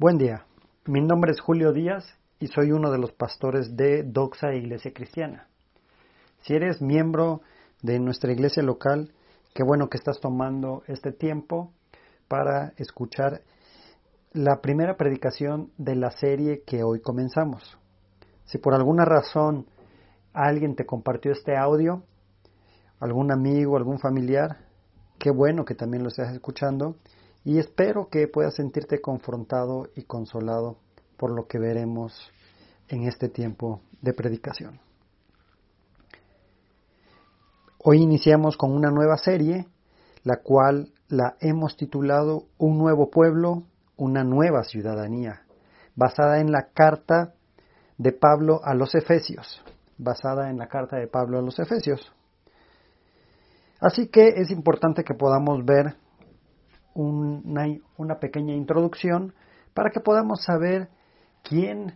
Buen día, mi nombre es Julio Díaz y soy uno de los pastores de Doxa Iglesia Cristiana. Si eres miembro de nuestra iglesia local, qué bueno que estás tomando este tiempo para escuchar la primera predicación de la serie que hoy comenzamos. Si por alguna razón alguien te compartió este audio, algún amigo, algún familiar, qué bueno que también lo estés escuchando y espero que puedas sentirte confrontado y consolado por lo que veremos en este tiempo de predicación. Hoy iniciamos con una nueva serie, la cual la hemos titulado Un nuevo pueblo, una nueva ciudadanía, basada en la carta de Pablo a los Efesios, basada en la carta de Pablo a los Efesios. Así que es importante que podamos ver una, pequeña introducción para que podamos saber quién,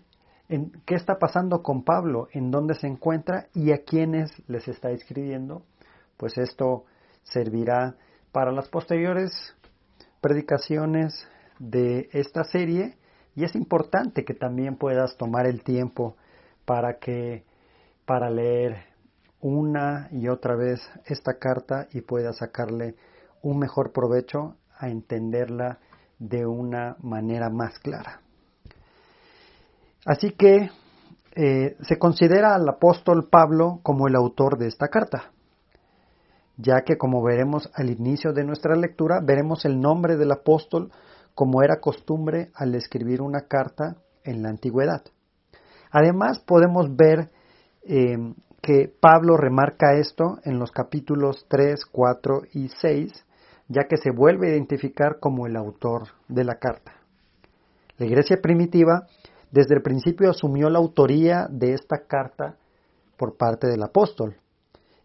qué está pasando con Pablo, en dónde se encuentra y a quiénes les está escribiendo. Pues esto servirá para las posteriores predicaciones de esta serie y es importante que también puedas tomar el tiempo para que para leer una y otra vez esta carta y puedas sacarle un mejor provecho a entenderla de una manera más clara. Así que eh, se considera al apóstol Pablo como el autor de esta carta, ya que como veremos al inicio de nuestra lectura, veremos el nombre del apóstol como era costumbre al escribir una carta en la antigüedad. Además podemos ver eh, que Pablo remarca esto en los capítulos 3, 4 y 6 ya que se vuelve a identificar como el autor de la carta. La iglesia primitiva desde el principio asumió la autoría de esta carta por parte del apóstol.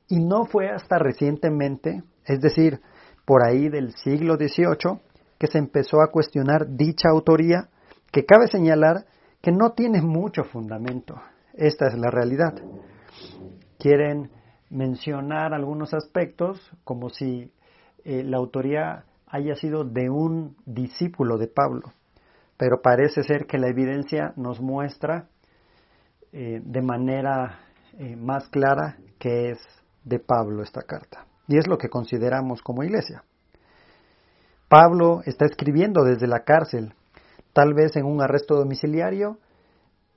Y no fue hasta recientemente, es decir, por ahí del siglo XVIII, que se empezó a cuestionar dicha autoría, que cabe señalar que no tiene mucho fundamento. Esta es la realidad. Quieren mencionar algunos aspectos como si eh, la autoría haya sido de un discípulo de Pablo, pero parece ser que la evidencia nos muestra eh, de manera eh, más clara que es de Pablo esta carta. Y es lo que consideramos como iglesia. Pablo está escribiendo desde la cárcel, tal vez en un arresto domiciliario,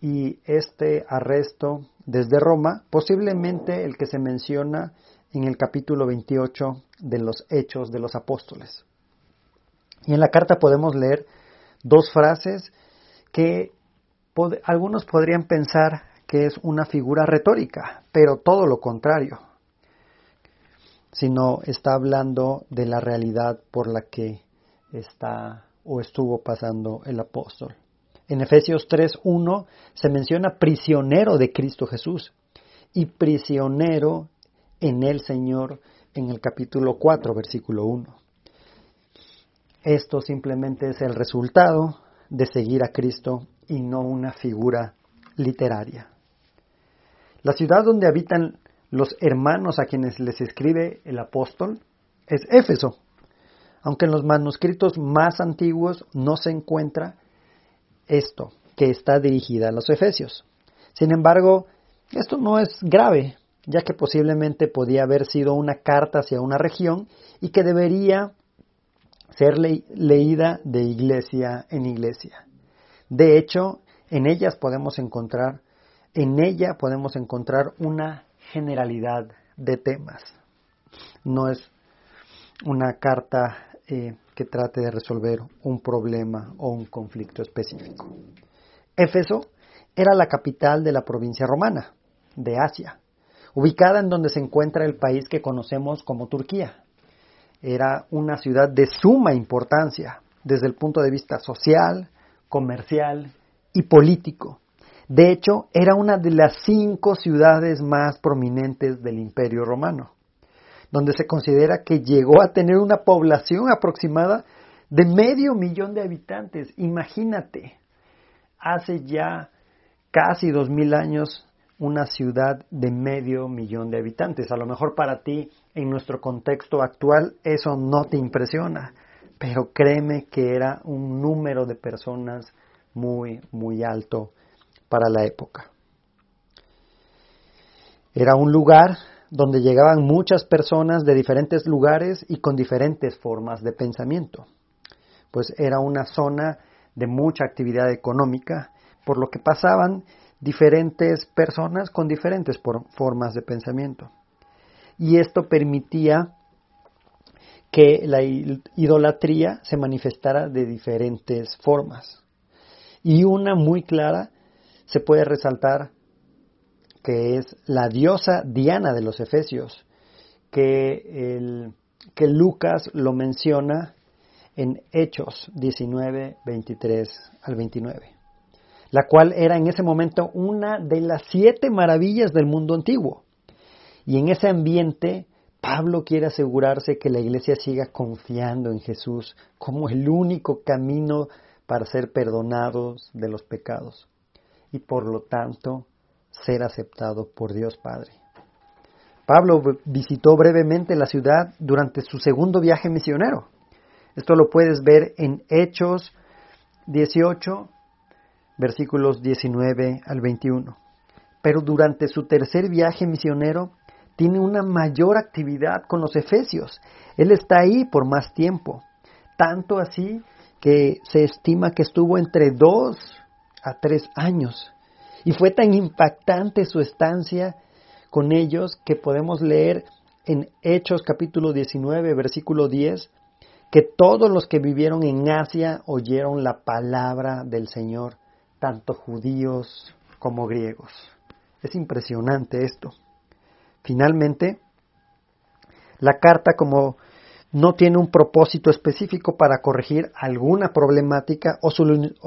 y este arresto desde Roma, posiblemente el que se menciona en el capítulo 28 de los Hechos de los Apóstoles. Y en la carta podemos leer dos frases que algunos podrían pensar que es una figura retórica, pero todo lo contrario, sino está hablando de la realidad por la que está o estuvo pasando el apóstol. En Efesios 3.1 se menciona prisionero de Cristo Jesús y prisionero en el Señor en el capítulo 4, versículo 1. Esto simplemente es el resultado de seguir a Cristo y no una figura literaria. La ciudad donde habitan los hermanos a quienes les escribe el apóstol es Éfeso, aunque en los manuscritos más antiguos no se encuentra esto, que está dirigida a los efesios. Sin embargo, esto no es grave, ya que posiblemente podía haber sido una carta hacia una región y que debería ser leída de iglesia en iglesia. De hecho, en ellas podemos encontrar, en ella podemos encontrar una generalidad de temas. No es una carta eh, que trate de resolver un problema o un conflicto específico. Éfeso era la capital de la provincia romana, de Asia, ubicada en donde se encuentra el país que conocemos como Turquía. Era una ciudad de suma importancia desde el punto de vista social, comercial y político. De hecho, era una de las cinco ciudades más prominentes del Imperio Romano, donde se considera que llegó a tener una población aproximada de medio millón de habitantes. Imagínate, hace ya casi dos mil años una ciudad de medio millón de habitantes. A lo mejor para ti, en nuestro contexto actual, eso no te impresiona, pero créeme que era un número de personas muy, muy alto para la época. Era un lugar donde llegaban muchas personas de diferentes lugares y con diferentes formas de pensamiento, pues era una zona de mucha actividad económica, por lo que pasaban diferentes personas con diferentes formas de pensamiento. Y esto permitía que la idolatría se manifestara de diferentes formas. Y una muy clara se puede resaltar que es la diosa Diana de los Efesios, que, el, que Lucas lo menciona en Hechos 19, 23 al 29, la cual era en ese momento una de las siete maravillas del mundo antiguo. Y en ese ambiente, Pablo quiere asegurarse que la iglesia siga confiando en Jesús como el único camino para ser perdonados de los pecados y por lo tanto ser aceptado por Dios Padre. Pablo visitó brevemente la ciudad durante su segundo viaje misionero. Esto lo puedes ver en Hechos 18, versículos 19 al 21. Pero durante su tercer viaje misionero tiene una mayor actividad con los efesios. Él está ahí por más tiempo. Tanto así que se estima que estuvo entre dos a tres años. Y fue tan impactante su estancia con ellos que podemos leer en Hechos capítulo 19, versículo 10, que todos los que vivieron en Asia oyeron la palabra del Señor, tanto judíos como griegos. Es impresionante esto. Finalmente, la carta como no tiene un propósito específico para corregir alguna problemática o,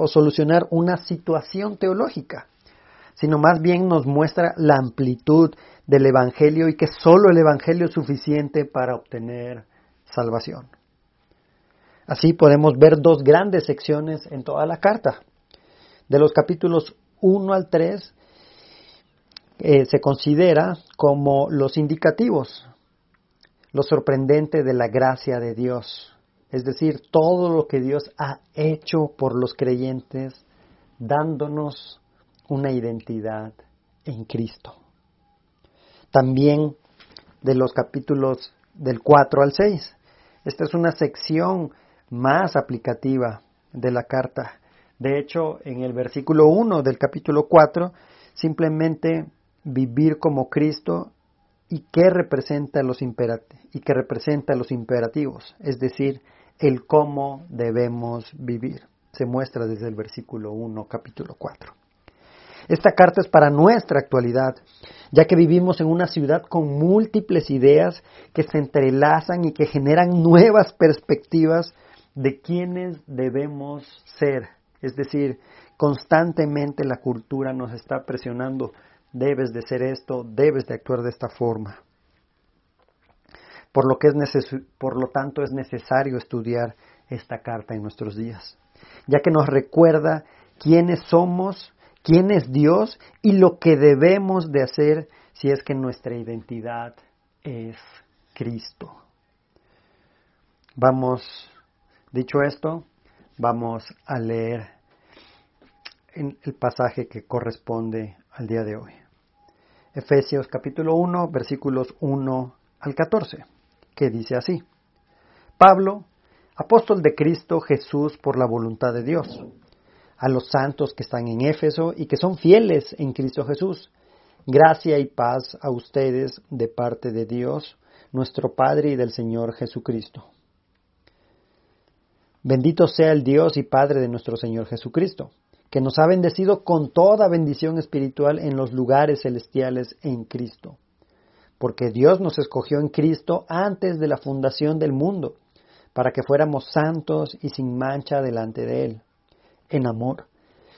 solucionar una situación teológica sino más bien nos muestra la amplitud del Evangelio y que solo el Evangelio es suficiente para obtener salvación. Así podemos ver dos grandes secciones en toda la carta. De los capítulos 1 al 3 eh, se considera como los indicativos, lo sorprendente de la gracia de Dios, es decir, todo lo que Dios ha hecho por los creyentes, dándonos una identidad en Cristo. También de los capítulos del 4 al 6. Esta es una sección más aplicativa de la carta. De hecho, en el versículo 1 del capítulo 4, simplemente vivir como Cristo y qué representa los y que representa los imperativos, es decir, el cómo debemos vivir. Se muestra desde el versículo 1, capítulo 4. Esta carta es para nuestra actualidad, ya que vivimos en una ciudad con múltiples ideas que se entrelazan y que generan nuevas perspectivas de quiénes debemos ser. Es decir, constantemente la cultura nos está presionando, debes de ser esto, debes de actuar de esta forma. Por lo, que es por lo tanto es necesario estudiar esta carta en nuestros días, ya que nos recuerda quiénes somos quién es Dios y lo que debemos de hacer si es que nuestra identidad es Cristo. Vamos, dicho esto, vamos a leer el pasaje que corresponde al día de hoy. Efesios capítulo 1, versículos 1 al 14, que dice así. Pablo, apóstol de Cristo Jesús por la voluntad de Dios a los santos que están en Éfeso y que son fieles en Cristo Jesús. Gracia y paz a ustedes de parte de Dios, nuestro Padre y del Señor Jesucristo. Bendito sea el Dios y Padre de nuestro Señor Jesucristo, que nos ha bendecido con toda bendición espiritual en los lugares celestiales en Cristo. Porque Dios nos escogió en Cristo antes de la fundación del mundo, para que fuéramos santos y sin mancha delante de Él en amor.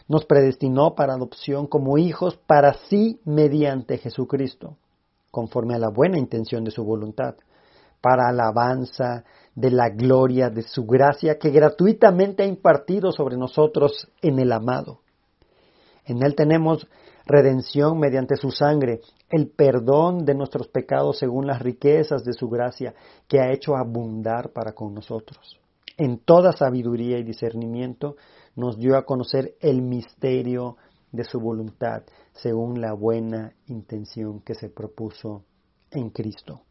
Nos predestinó para adopción como hijos para sí mediante Jesucristo, conforme a la buena intención de su voluntad, para alabanza de la gloria de su gracia que gratuitamente ha impartido sobre nosotros en el amado. En él tenemos redención mediante su sangre, el perdón de nuestros pecados según las riquezas de su gracia que ha hecho abundar para con nosotros. en toda sabiduría y discernimiento, nos dio a conocer el misterio de su voluntad, según la buena intención que se propuso en Cristo.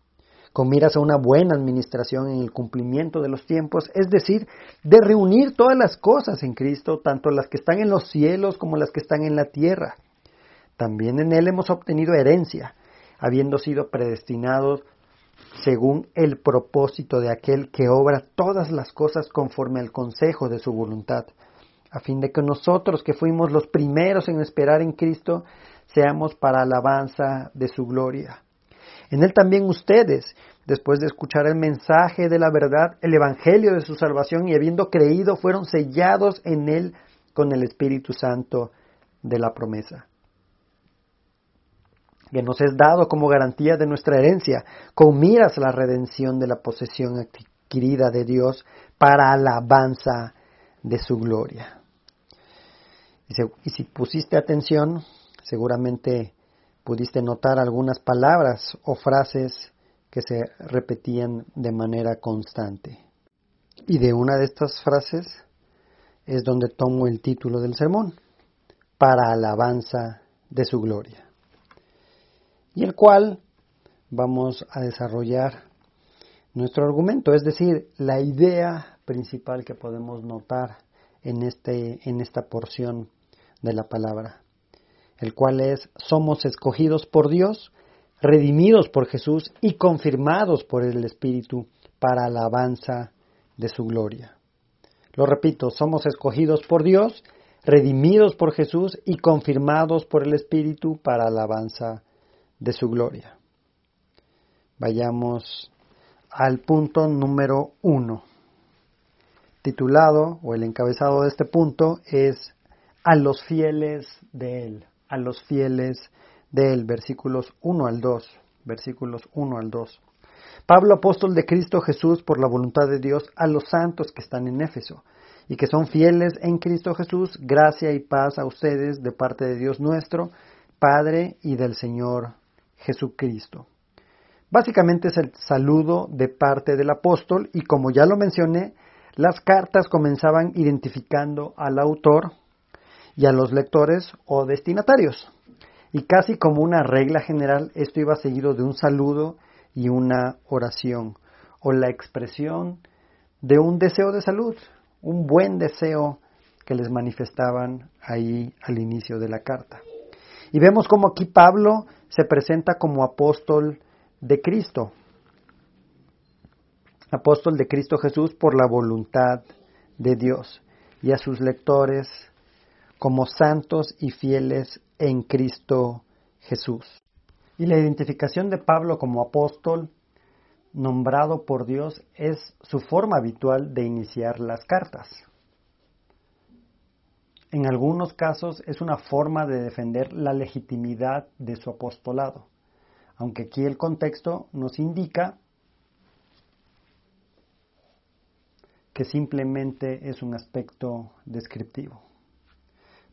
Con miras a una buena administración en el cumplimiento de los tiempos, es decir, de reunir todas las cosas en Cristo, tanto las que están en los cielos como las que están en la tierra. También en Él hemos obtenido herencia, habiendo sido predestinados según el propósito de aquel que obra todas las cosas conforme al consejo de su voluntad, a fin de que nosotros que fuimos los primeros en esperar en Cristo, seamos para alabanza de su gloria. En Él también ustedes, después de escuchar el mensaje de la verdad, el Evangelio de su salvación y habiendo creído, fueron sellados en Él con el Espíritu Santo de la promesa que nos es dado como garantía de nuestra herencia, con miras a la redención de la posesión adquirida de Dios para alabanza de su gloria. Y si pusiste atención, seguramente pudiste notar algunas palabras o frases que se repetían de manera constante. Y de una de estas frases es donde tomo el título del sermón, para alabanza de su gloria y el cual vamos a desarrollar nuestro argumento, es decir, la idea principal que podemos notar en, este, en esta porción de la palabra, el cual es somos escogidos por Dios, redimidos por Jesús y confirmados por el Espíritu para alabanza de su gloria. Lo repito, somos escogidos por Dios, redimidos por Jesús y confirmados por el Espíritu para alabanza de su gloria. Vayamos al punto número uno. Titulado o el encabezado de este punto es a los fieles de Él, a los fieles de Él, versículos 1 al 2, versículos 1 al 2. Pablo, apóstol de Cristo Jesús, por la voluntad de Dios, a los santos que están en Éfeso y que son fieles en Cristo Jesús, gracia y paz a ustedes de parte de Dios nuestro, Padre y del Señor Jesucristo. Básicamente es el saludo de parte del apóstol y como ya lo mencioné, las cartas comenzaban identificando al autor y a los lectores o destinatarios. Y casi como una regla general, esto iba seguido de un saludo y una oración, o la expresión de un deseo de salud, un buen deseo que les manifestaban ahí al inicio de la carta. Y vemos como aquí Pablo se presenta como apóstol de Cristo, apóstol de Cristo Jesús por la voluntad de Dios, y a sus lectores como santos y fieles en Cristo Jesús. Y la identificación de Pablo como apóstol nombrado por Dios es su forma habitual de iniciar las cartas en algunos casos es una forma de defender la legitimidad de su apostolado, aunque aquí el contexto nos indica que simplemente es un aspecto descriptivo.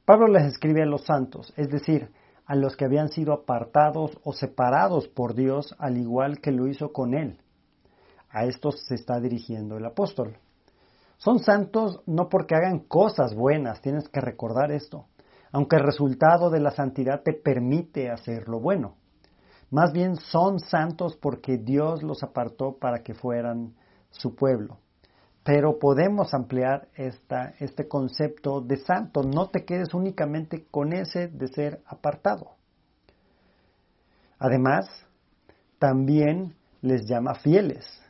Pablo les escribe a los santos, es decir, a los que habían sido apartados o separados por Dios al igual que lo hizo con él. A estos se está dirigiendo el apóstol. Son santos no porque hagan cosas buenas, tienes que recordar esto, aunque el resultado de la santidad te permite hacer lo bueno. Más bien son santos porque Dios los apartó para que fueran su pueblo. Pero podemos ampliar esta, este concepto de santo. No te quedes únicamente con ese de ser apartado. Además, también les llama fieles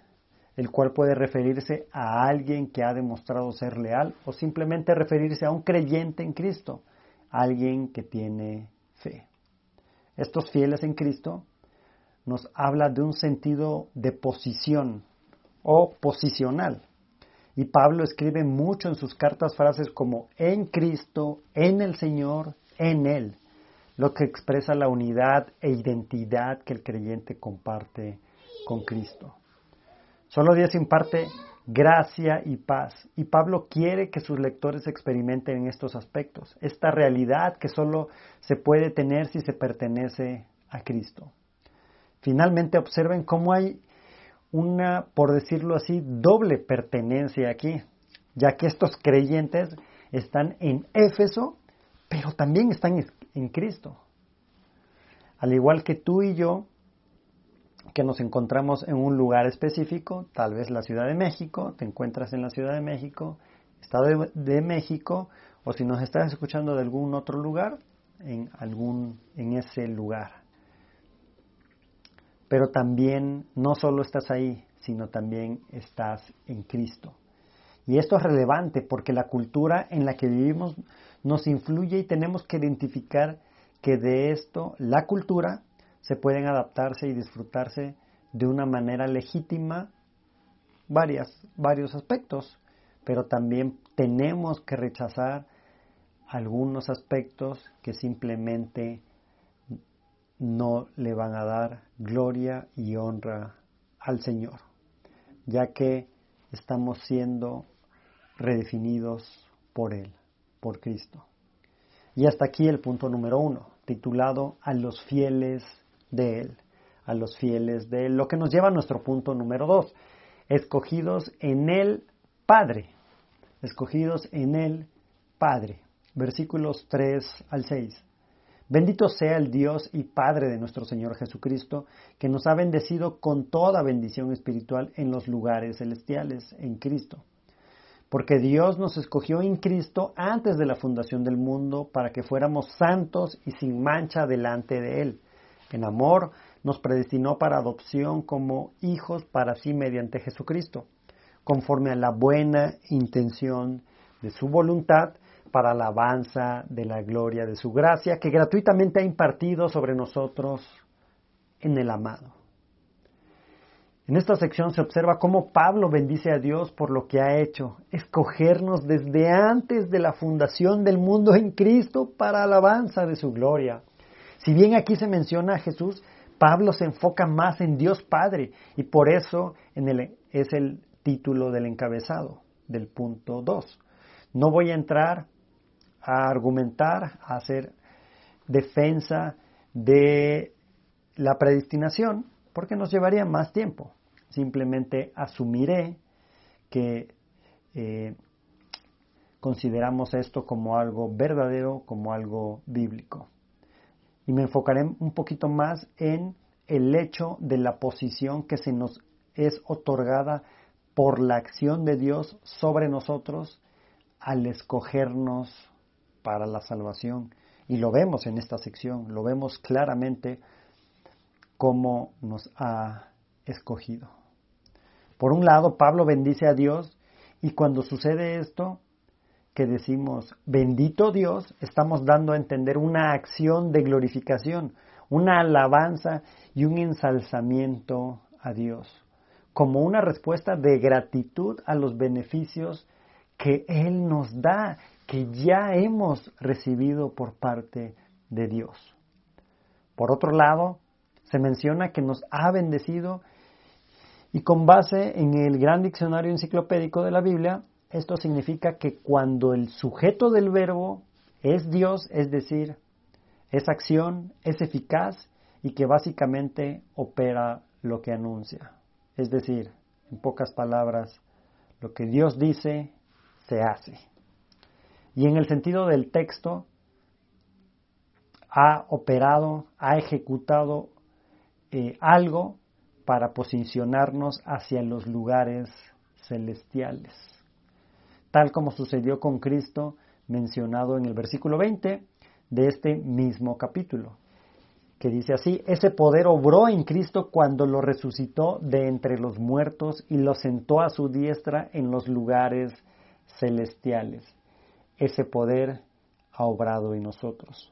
el cual puede referirse a alguien que ha demostrado ser leal o simplemente referirse a un creyente en Cristo, alguien que tiene fe. Estos fieles en Cristo nos habla de un sentido de posición o posicional. Y Pablo escribe mucho en sus cartas frases como en Cristo, en el Señor, en Él, lo que expresa la unidad e identidad que el creyente comparte con Cristo. Solo Dios imparte gracia y paz. Y Pablo quiere que sus lectores experimenten en estos aspectos, esta realidad que solo se puede tener si se pertenece a Cristo. Finalmente observen cómo hay una, por decirlo así, doble pertenencia aquí, ya que estos creyentes están en Éfeso, pero también están en Cristo. Al igual que tú y yo, que nos encontramos en un lugar específico, tal vez la Ciudad de México, te encuentras en la Ciudad de México, Estado de, México, o si nos estás escuchando de algún otro lugar, en algún en ese lugar. Pero también no solo estás ahí, sino también estás en Cristo. Y esto es relevante porque la cultura en la que vivimos nos influye y tenemos que identificar que de esto, la cultura, se pueden adaptarse y disfrutarse de una manera legítima varias, varios aspectos, pero también tenemos que rechazar algunos aspectos que simplemente no le van a dar gloria y honra al Señor, ya que estamos siendo redefinidos por Él, por Cristo. Y hasta aquí el punto número uno, titulado A los fieles de Él, a los fieles de Él, lo que nos lleva a nuestro punto número dos, escogidos en el Padre, escogidos en el Padre, versículos 3 al 6. Bendito sea el Dios y Padre de nuestro Señor Jesucristo, que nos ha bendecido con toda bendición espiritual en los lugares celestiales en Cristo porque Dios nos escogió en Cristo antes de la fundación del mundo para que fuéramos santos y sin mancha delante de Él. En amor nos predestinó para adopción como hijos para sí mediante Jesucristo, conforme a la buena intención de su voluntad, para la alabanza de la gloria de su gracia, que gratuitamente ha impartido sobre nosotros en el amado. En esta sección se observa cómo Pablo bendice a Dios por lo que ha hecho, escogernos desde antes de la fundación del mundo en Cristo para alabanza de su gloria. Si bien aquí se menciona a Jesús, Pablo se enfoca más en Dios Padre y por eso es el título del encabezado del punto 2. No voy a entrar a argumentar, a hacer defensa de la predestinación, porque nos llevaría más tiempo simplemente asumiré que eh, consideramos esto como algo verdadero, como algo bíblico. Y me enfocaré un poquito más en el hecho de la posición que se nos es otorgada por la acción de Dios sobre nosotros al escogernos para la salvación. Y lo vemos en esta sección, lo vemos claramente cómo nos ha escogido. Por un lado, Pablo bendice a Dios y cuando sucede esto, que decimos, bendito Dios, estamos dando a entender una acción de glorificación, una alabanza y un ensalzamiento a Dios, como una respuesta de gratitud a los beneficios que Él nos da, que ya hemos recibido por parte de Dios. Por otro lado, se menciona que nos ha bendecido y con base en el gran diccionario enciclopédico de la Biblia, esto significa que cuando el sujeto del verbo es Dios, es decir, es acción, es eficaz y que básicamente opera lo que anuncia. Es decir, en pocas palabras, lo que Dios dice, se hace. Y en el sentido del texto, ha operado, ha ejecutado eh, algo para posicionarnos hacia los lugares celestiales. Tal como sucedió con Cristo mencionado en el versículo 20 de este mismo capítulo, que dice así, ese poder obró en Cristo cuando lo resucitó de entre los muertos y lo sentó a su diestra en los lugares celestiales. Ese poder ha obrado en nosotros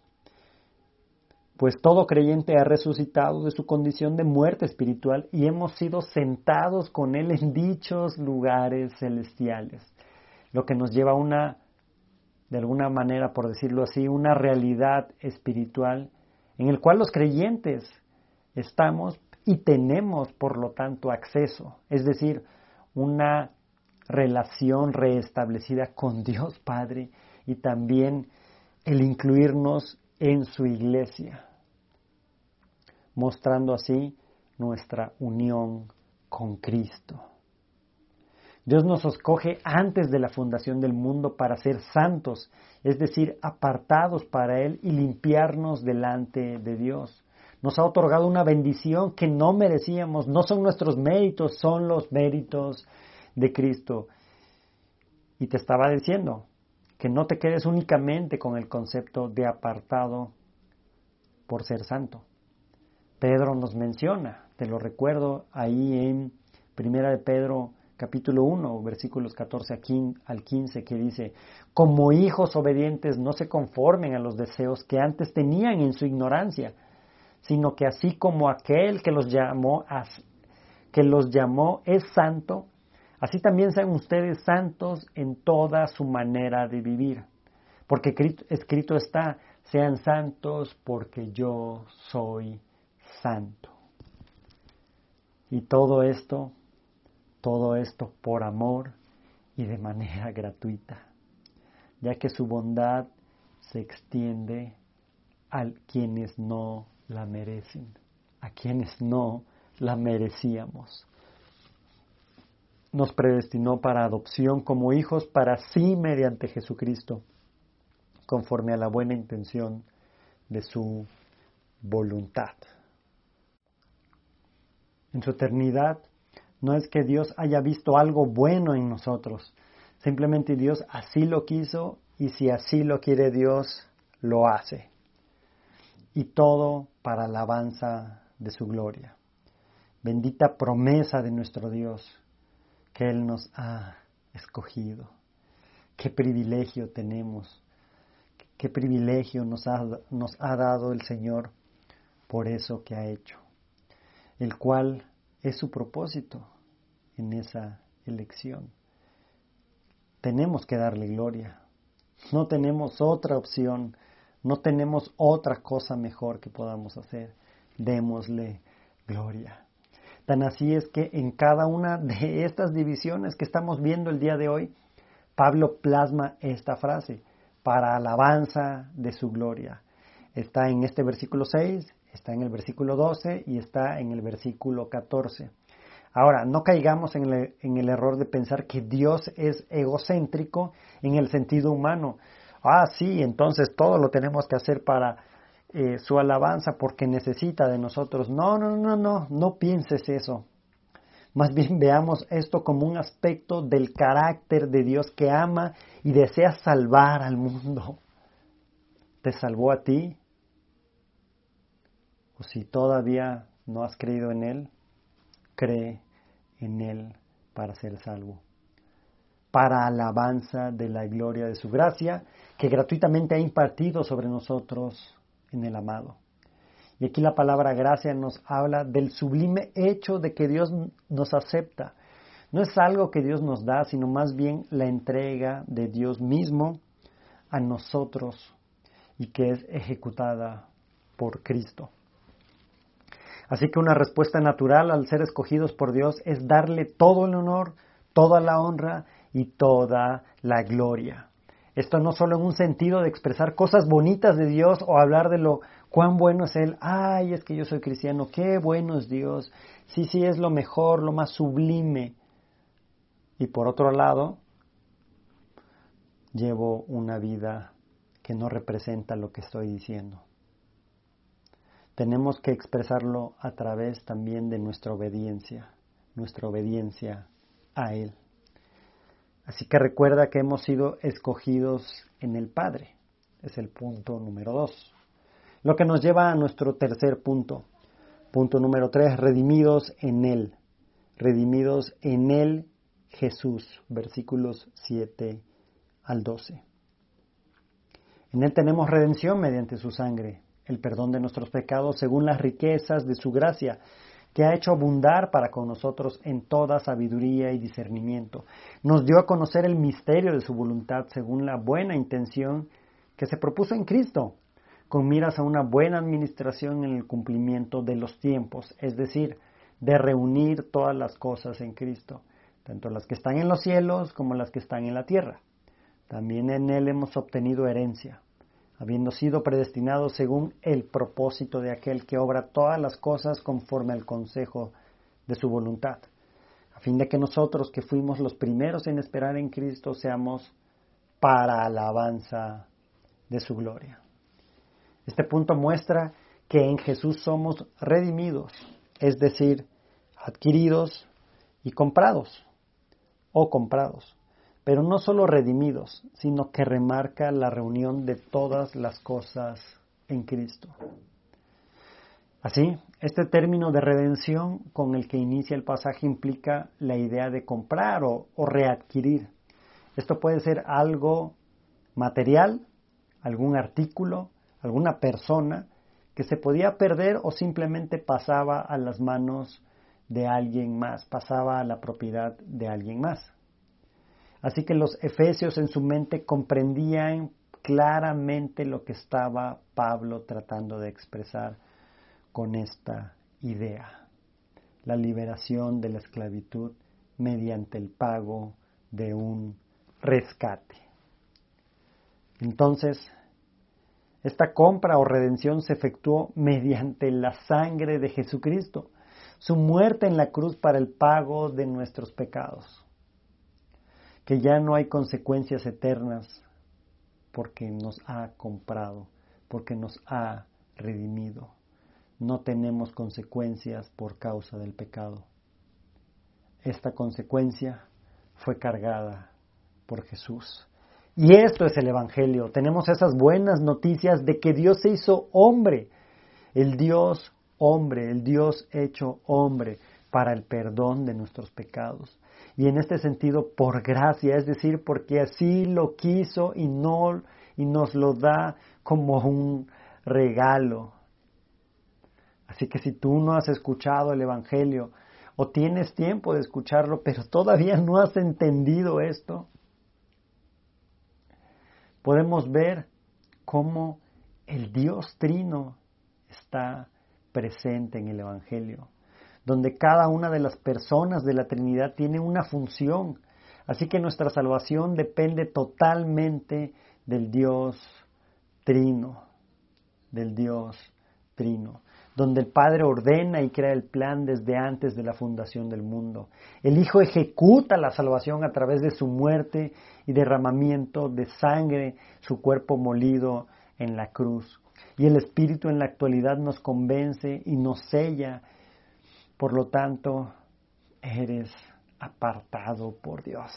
pues todo creyente ha resucitado de su condición de muerte espiritual y hemos sido sentados con Él en dichos lugares celestiales, lo que nos lleva a una, de alguna manera, por decirlo así, una realidad espiritual en el cual los creyentes estamos y tenemos, por lo tanto, acceso, es decir, una relación reestablecida con Dios Padre y también el incluirnos en su iglesia mostrando así nuestra unión con Cristo. Dios nos escoge antes de la fundación del mundo para ser santos, es decir, apartados para Él y limpiarnos delante de Dios. Nos ha otorgado una bendición que no merecíamos, no son nuestros méritos, son los méritos de Cristo. Y te estaba diciendo que no te quedes únicamente con el concepto de apartado por ser santo. Pedro nos menciona, te lo recuerdo ahí en Primera de Pedro capítulo 1, versículos 14 al 15, que dice, como hijos obedientes no se conformen a los deseos que antes tenían en su ignorancia, sino que así como aquel que los llamó, que los llamó es santo, así también sean ustedes santos en toda su manera de vivir. Porque escrito está, sean santos porque yo soy santo. Y todo esto todo esto por amor y de manera gratuita, ya que su bondad se extiende a quienes no la merecen, a quienes no la merecíamos. Nos predestinó para adopción como hijos para sí mediante Jesucristo, conforme a la buena intención de su voluntad. En su eternidad no es que Dios haya visto algo bueno en nosotros. Simplemente Dios así lo quiso y si así lo quiere Dios, lo hace. Y todo para alabanza de su gloria. Bendita promesa de nuestro Dios que Él nos ha escogido. Qué privilegio tenemos. Qué privilegio nos ha, nos ha dado el Señor por eso que ha hecho. El cual es su propósito en esa elección. Tenemos que darle gloria. No tenemos otra opción, no tenemos otra cosa mejor que podamos hacer. Démosle gloria. Tan así es que en cada una de estas divisiones que estamos viendo el día de hoy, Pablo plasma esta frase, para alabanza de su gloria. Está en este versículo 6, está en el versículo 12 y está en el versículo 14. Ahora, no caigamos en el, error de pensar que Dios es egocéntrico en el sentido humano. Ah, sí, entonces todo lo tenemos que hacer para eh, su alabanza porque necesita de nosotros. No, no, no, no, no pienses eso. Más bien veamos esto como un aspecto del carácter de Dios que ama y desea salvar al mundo. ¿Te salvó a ti? O si todavía no has creído en Él, cree en Él para ser salvo. Para alabanza de la gloria de su gracia, que gratuitamente ha impartido sobre nosotros en el amado. Y aquí la palabra gracia nos habla del sublime hecho de que Dios nos acepta. No es algo que Dios nos da, sino más bien la entrega de Dios mismo a nosotros y que es ejecutada por Cristo. Así que una respuesta natural al ser escogidos por Dios es darle todo el honor, toda la honra y toda la gloria. Esto no solo en un sentido de expresar cosas bonitas de Dios o hablar de lo cuán bueno es Él. Ay, es que yo soy cristiano, qué bueno es Dios. Sí, sí, es lo mejor, lo más sublime. Y por otro lado, llevo una vida que no representa lo que estoy diciendo tenemos que expresarlo a través también de nuestra obediencia, nuestra obediencia a Él. Así que recuerda que hemos sido escogidos en el Padre. Es el punto número dos. Lo que nos lleva a nuestro tercer punto. Punto número tres, redimidos en Él. Redimidos en Él Jesús. Versículos 7 al 12. En Él tenemos redención mediante su sangre el perdón de nuestros pecados según las riquezas de su gracia, que ha hecho abundar para con nosotros en toda sabiduría y discernimiento. Nos dio a conocer el misterio de su voluntad según la buena intención que se propuso en Cristo, con miras a una buena administración en el cumplimiento de los tiempos, es decir, de reunir todas las cosas en Cristo, tanto las que están en los cielos como las que están en la tierra. También en Él hemos obtenido herencia habiendo sido predestinados según el propósito de aquel que obra todas las cosas conforme al consejo de su voluntad, a fin de que nosotros que fuimos los primeros en esperar en Cristo seamos para alabanza de su gloria. Este punto muestra que en Jesús somos redimidos, es decir, adquiridos y comprados o comprados, pero no solo redimidos, sino que remarca la reunión de todas las cosas en Cristo. Así, este término de redención con el que inicia el pasaje implica la idea de comprar o, o readquirir. Esto puede ser algo material, algún artículo, alguna persona que se podía perder o simplemente pasaba a las manos de alguien más, pasaba a la propiedad de alguien más. Así que los efesios en su mente comprendían claramente lo que estaba Pablo tratando de expresar con esta idea, la liberación de la esclavitud mediante el pago de un rescate. Entonces, esta compra o redención se efectuó mediante la sangre de Jesucristo, su muerte en la cruz para el pago de nuestros pecados, que ya no hay consecuencias eternas porque nos ha comprado, porque nos ha redimido no tenemos consecuencias por causa del pecado. Esta consecuencia fue cargada por Jesús. Y esto es el Evangelio. Tenemos esas buenas noticias de que Dios se hizo hombre, el Dios hombre, el Dios hecho hombre para el perdón de nuestros pecados. Y en este sentido, por gracia, es decir, porque así lo quiso y no y nos lo da como un regalo, Así que si tú no has escuchado el Evangelio o tienes tiempo de escucharlo, pero todavía no has entendido esto, podemos ver cómo el Dios Trino está presente en el Evangelio, donde cada una de las personas de la Trinidad tiene una función. Así que nuestra salvación depende totalmente del Dios Trino, del Dios Trino donde el Padre ordena y crea el plan desde antes de la fundación del mundo. El Hijo ejecuta la salvación a través de su muerte y derramamiento de sangre, su cuerpo molido en la cruz. Y el Espíritu en la actualidad nos convence y nos sella. Por lo tanto, eres apartado por Dios.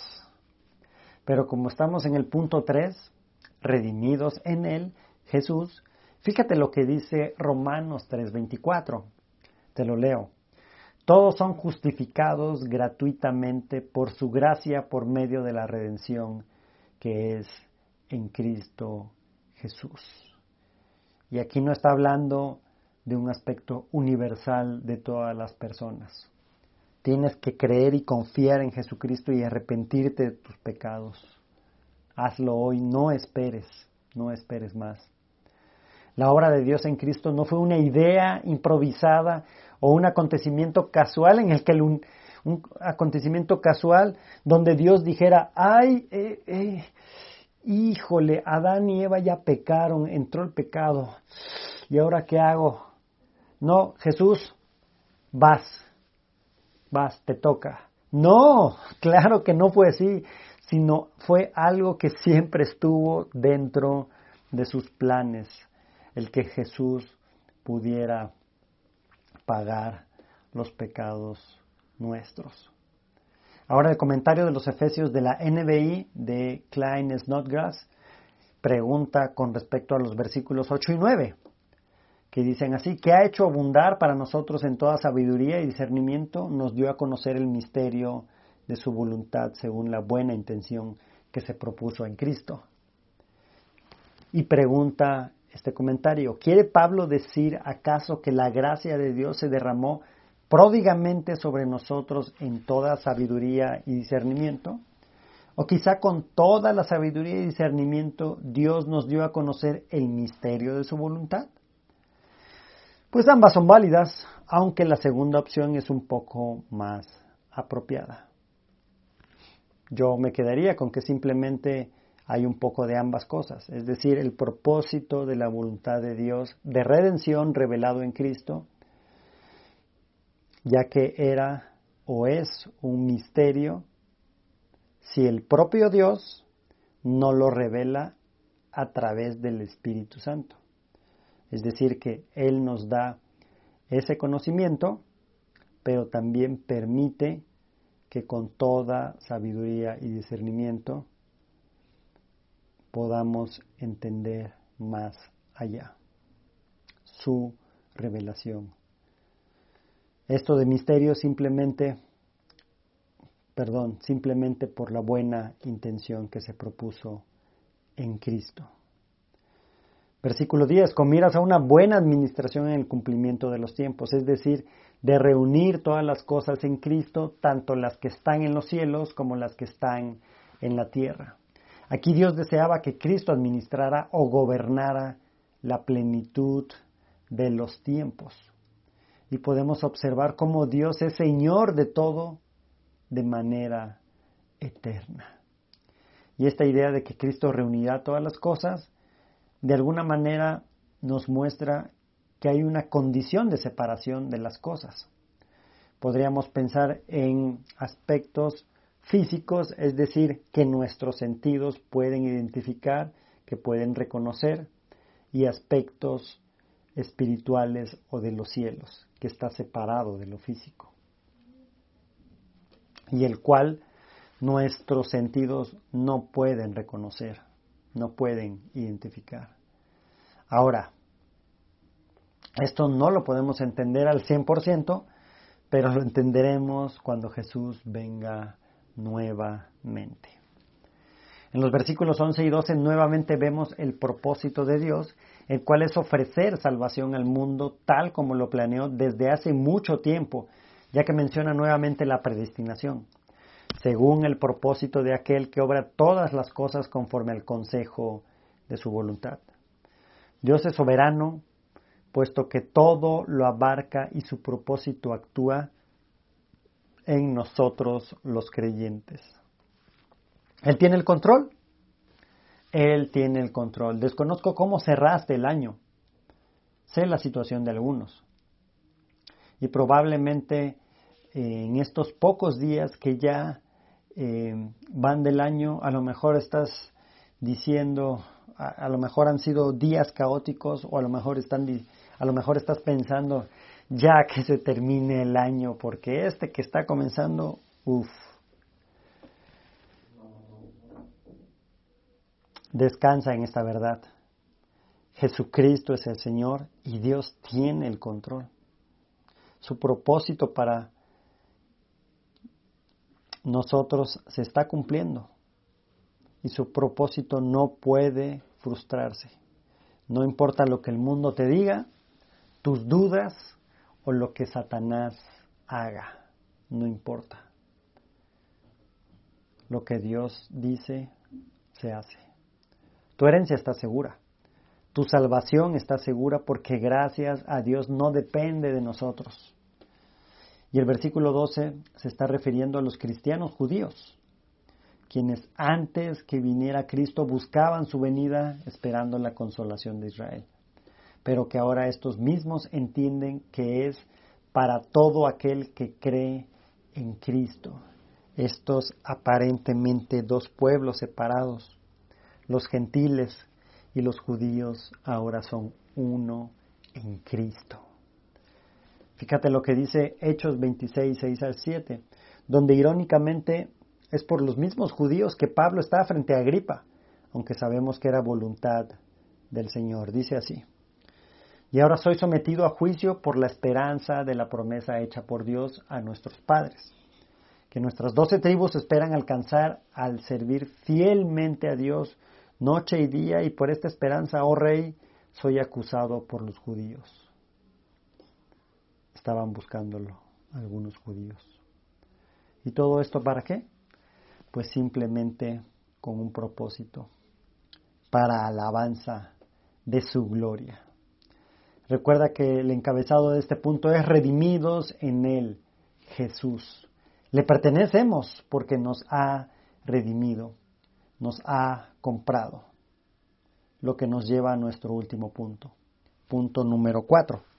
Pero como estamos en el punto 3, redimidos en Él, Jesús, Fíjate lo que dice Romanos 3:24. Te lo leo. Todos son justificados gratuitamente por su gracia por medio de la redención que es en Cristo Jesús. Y aquí no está hablando de un aspecto universal de todas las personas. Tienes que creer y confiar en Jesucristo y arrepentirte de tus pecados. Hazlo hoy, no esperes, no esperes más. La obra de Dios en Cristo no fue una idea improvisada o un acontecimiento casual en el que un, acontecimiento casual donde Dios dijera, ay, eh, eh, híjole, Adán y Eva ya pecaron, entró el pecado, ¿y ahora qué hago? No, Jesús, vas, vas, te toca. No, claro que no fue así, sino fue algo que siempre estuvo dentro de sus planes el que Jesús pudiera pagar los pecados nuestros. Ahora el comentario de los Efesios de la NBI de Klein Snodgrass pregunta con respecto a los versículos 8 y 9, que dicen así, que ha hecho abundar para nosotros en toda sabiduría y discernimiento, nos dio a conocer el misterio de su voluntad según la buena intención que se propuso en Cristo. Y pregunta este comentario. ¿Quiere Pablo decir acaso que la gracia de Dios se derramó pródigamente sobre nosotros en toda sabiduría y discernimiento? O quizá con toda la sabiduría y discernimiento Dios nos dio a conocer el misterio de su voluntad. Pues ambas son válidas, aunque la segunda opción es un poco más apropiada. Yo me quedaría con que simplemente hay un poco de ambas cosas, es decir, el propósito de la voluntad de Dios de redención revelado en Cristo, ya que era o es un misterio si el propio Dios no lo revela a través del Espíritu Santo. Es decir, que Él nos da ese conocimiento, pero también permite que con toda sabiduría y discernimiento podamos entender más allá su revelación. Esto de misterio simplemente, perdón, simplemente por la buena intención que se propuso en Cristo. Versículo 10, con miras a una buena administración en el cumplimiento de los tiempos, es decir, de reunir todas las cosas en Cristo, tanto las que están en los cielos como las que están en la tierra. Aquí Dios deseaba que Cristo administrara o gobernara la plenitud de los tiempos. Y podemos observar cómo Dios es Señor de todo de manera eterna. Y esta idea de que Cristo reunirá todas las cosas, de alguna manera nos muestra que hay una condición de separación de las cosas. Podríamos pensar en aspectos físicos, es decir, que nuestros sentidos pueden identificar, que pueden reconocer, y aspectos espirituales o de los cielos, que está separado de lo físico, y el cual nuestros sentidos no pueden reconocer, no pueden identificar. Ahora, esto no lo podemos entender al 100%, pero lo entenderemos cuando Jesús venga nuevamente. En los versículos 11 y 12 nuevamente vemos el propósito de Dios, el cual es ofrecer salvación al mundo tal como lo planeó desde hace mucho tiempo, ya que menciona nuevamente la predestinación según el propósito de aquel que obra todas las cosas conforme al consejo de su voluntad. Dios es soberano, puesto que todo lo abarca y su propósito actúa en nosotros los creyentes. Él tiene el control. Él tiene el control. Desconozco cómo cerraste el año. Sé la situación de algunos. Y probablemente eh, en estos pocos días que ya eh, van del año, a lo mejor estás diciendo, a, lo mejor han sido días caóticos o a lo mejor están, a lo mejor estás pensando ya que se termine el año, porque este que está comenzando, uff. Descansa en esta verdad. Jesucristo es el Señor y Dios tiene el control. Su propósito para nosotros se está cumpliendo y su propósito no puede frustrarse. No importa lo que el mundo te diga, tus dudas o lo que Satanás haga, no importa. Lo que Dios dice, se hace. Tu herencia está segura. Tu salvación está segura porque gracias a Dios no depende de nosotros. Y el versículo 12 se está refiriendo a los cristianos judíos, quienes antes que viniera Cristo buscaban su venida esperando la consolación de Israel, pero que ahora estos mismos entienden que es para todo aquel que cree en Cristo. Estos aparentemente dos pueblos separados, los gentiles y los judíos, ahora son uno en Cristo. Fíjate lo que dice Hechos 26, 6 al 7, donde irónicamente es por los mismos judíos que Pablo está frente a Agripa, aunque sabemos que era voluntad del Señor. Dice así, y ahora soy sometido a juicio por la esperanza de la promesa hecha por Dios a nuestros padres, que nuestras doce tribus esperan alcanzar al servir fielmente a Dios noche y día, y por esta esperanza, oh rey, soy acusado por los judíos estaban buscándolo algunos judíos. ¿Y todo esto para qué? Pues simplemente con un propósito, para alabanza de su gloria. Recuerda que el encabezado de este punto es redimidos en él, Jesús. Le pertenecemos porque nos ha redimido, nos ha comprado. Lo que nos lleva a nuestro último punto. Punto número cuatro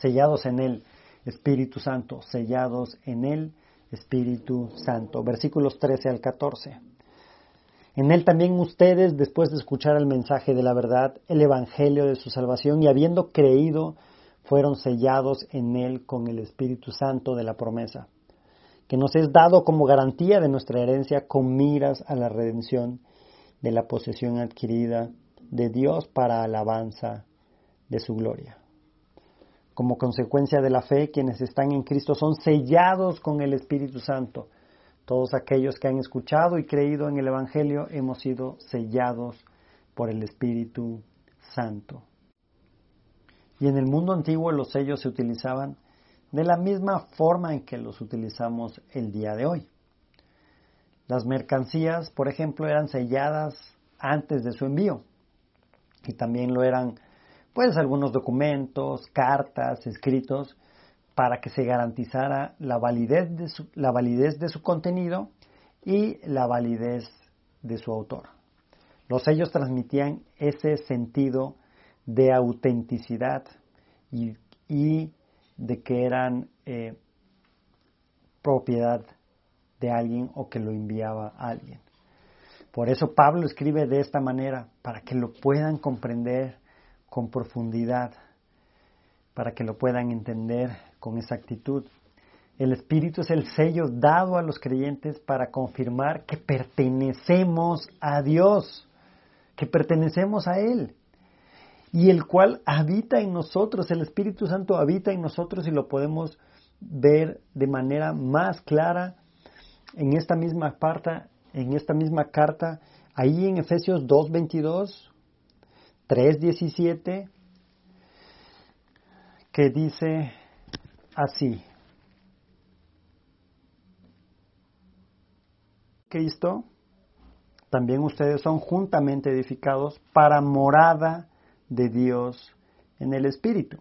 sellados en Él. Espíritu Santo, sellados en el Espíritu Santo. Versículos 13 al 14. En él también ustedes, después de escuchar el mensaje de la verdad, el Evangelio de su salvación, y habiendo creído, fueron sellados en él con el Espíritu Santo de la promesa, que nos es dado como garantía de nuestra herencia con miras a la redención de la posesión adquirida de Dios para alabanza de su gloria. Como consecuencia de la fe, quienes están en Cristo son sellados con el Espíritu Santo. Todos aquellos que han escuchado y creído en el Evangelio hemos sido sellados por el Espíritu Santo. Y en el mundo antiguo los sellos se utilizaban de la misma forma en que los utilizamos el día de hoy. Las mercancías, por ejemplo, eran selladas antes de su envío y también lo eran pues algunos documentos, cartas, escritos para que se garantizara la validez de su, la validez de su contenido y la validez de su autor. Los sellos transmitían ese sentido de autenticidad y, de que eran eh, propiedad de alguien o que lo enviaba a alguien. Por eso Pablo escribe de esta manera, para que lo puedan comprender con profundidad, para que lo puedan entender con exactitud. El Espíritu es el sello dado a los creyentes para confirmar que pertenecemos a Dios, que pertenecemos a Él, y el cual habita en nosotros, el Espíritu Santo habita en nosotros y lo podemos ver de manera más clara en esta misma carta, en esta misma carta, ahí en Efesios 2:22, 3.17 que dice así. Cristo, también ustedes son juntamente edificados para morada de Dios en el Espíritu.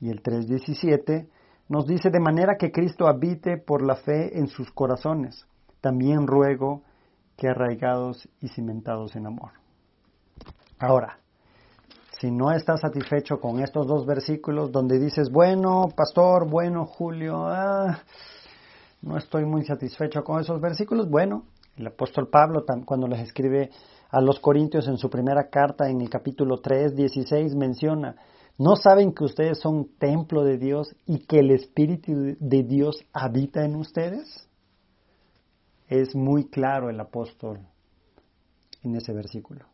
Y el 3.17 nos dice de manera que Cristo habite por la fe en sus corazones. También ruego que arraigados y cimentados en amor. Ahora, si no estás satisfecho con estos dos versículos donde dices, bueno, pastor, bueno, Julio, ah, no estoy muy satisfecho con esos versículos, bueno, el apóstol Pablo cuando les escribe a los Corintios en su primera carta en el capítulo 3, 16 menciona, ¿no saben que ustedes son templo de Dios y que el Espíritu de Dios habita en ustedes? Es muy claro el apóstol en ese versículo.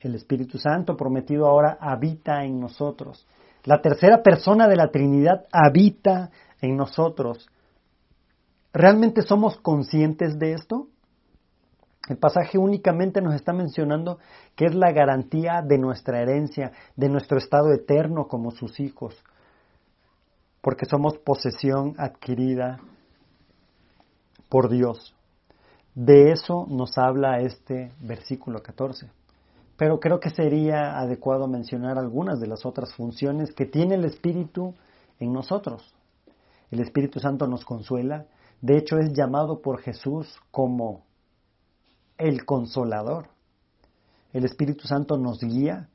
El Espíritu Santo prometido ahora habita en nosotros. La tercera persona de la Trinidad habita en nosotros. ¿Realmente somos conscientes de esto? El pasaje únicamente nos está mencionando que es la garantía de nuestra herencia, de nuestro estado eterno como sus hijos, porque somos posesión adquirida por Dios. De eso nos habla este versículo 14 pero creo que sería adecuado mencionar algunas de las otras funciones que tiene el Espíritu en nosotros. El Espíritu Santo nos consuela, de hecho es llamado por Jesús como el consolador. El Espíritu Santo nos guía,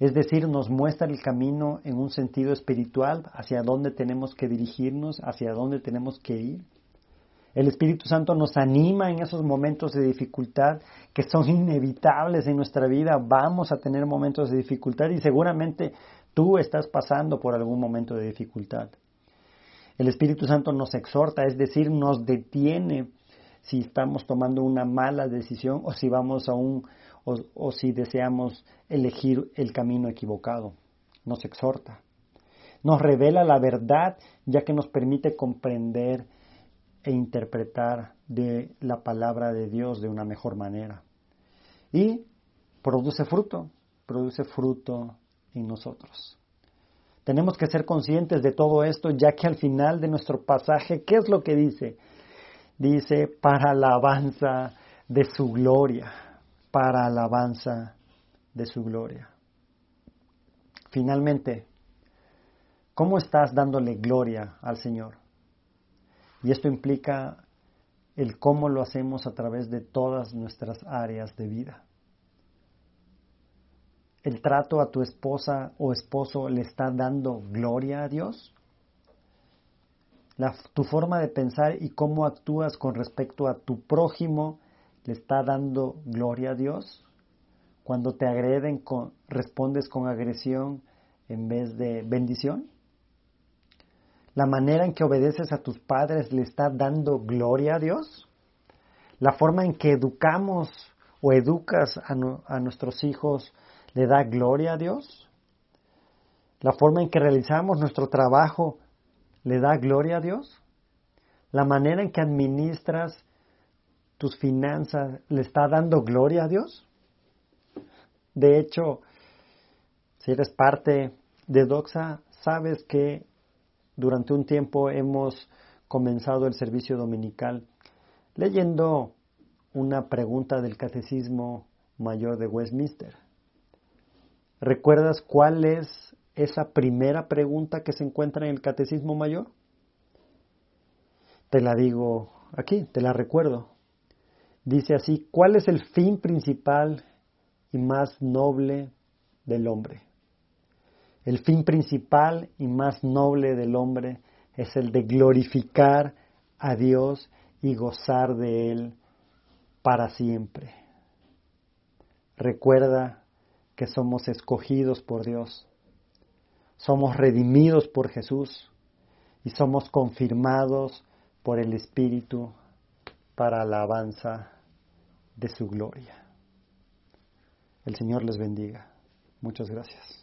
es decir, nos muestra el camino en un sentido espiritual hacia dónde tenemos que dirigirnos, hacia dónde tenemos que ir. El Espíritu Santo nos anima en esos momentos de dificultad que son inevitables en nuestra vida. Vamos a tener momentos de dificultad y seguramente tú estás pasando por algún momento de dificultad. El Espíritu Santo nos exhorta, es decir, nos detiene si estamos tomando una mala decisión o si vamos a un o, o si deseamos elegir el camino equivocado. Nos exhorta. Nos revela la verdad ya que nos permite comprender e interpretar de la palabra de Dios de una mejor manera. Y produce fruto, produce fruto en nosotros. Tenemos que ser conscientes de todo esto, ya que al final de nuestro pasaje, ¿qué es lo que dice? Dice, para alabanza de su gloria, para alabanza de su gloria. Finalmente, ¿cómo estás dándole gloria al Señor? Y esto implica el cómo lo hacemos a través de todas nuestras áreas de vida. ¿El trato a tu esposa o esposo le está dando gloria a Dios? tu forma de pensar y cómo actúas con respecto a tu prójimo le está dando gloria a Dios. Cuando te agreden, respondes con agresión en vez de bendición. La manera en que obedeces a tus padres le está dando gloria a Dios. La forma en que educamos o educas a, nuestros hijos le da gloria a Dios. La forma en que realizamos nuestro trabajo le da gloria a Dios. La manera en que administras tus finanzas le está dando gloria a Dios. De hecho, si eres parte de Doxa, sabes que durante un tiempo hemos comenzado el servicio dominical leyendo una pregunta del Catecismo Mayor de Westminster. ¿Recuerdas cuál es esa primera pregunta que se encuentra en el Catecismo Mayor? Te la digo aquí, te la recuerdo. Dice así, ¿cuál es el fin principal y más noble del hombre? El fin principal y más noble del hombre es el de glorificar a Dios y gozar de Él para siempre. Recuerda que somos escogidos por Dios, somos redimidos por Jesús y somos confirmados por el Espíritu para alabanza de su gloria. El Señor les bendiga. Muchas gracias.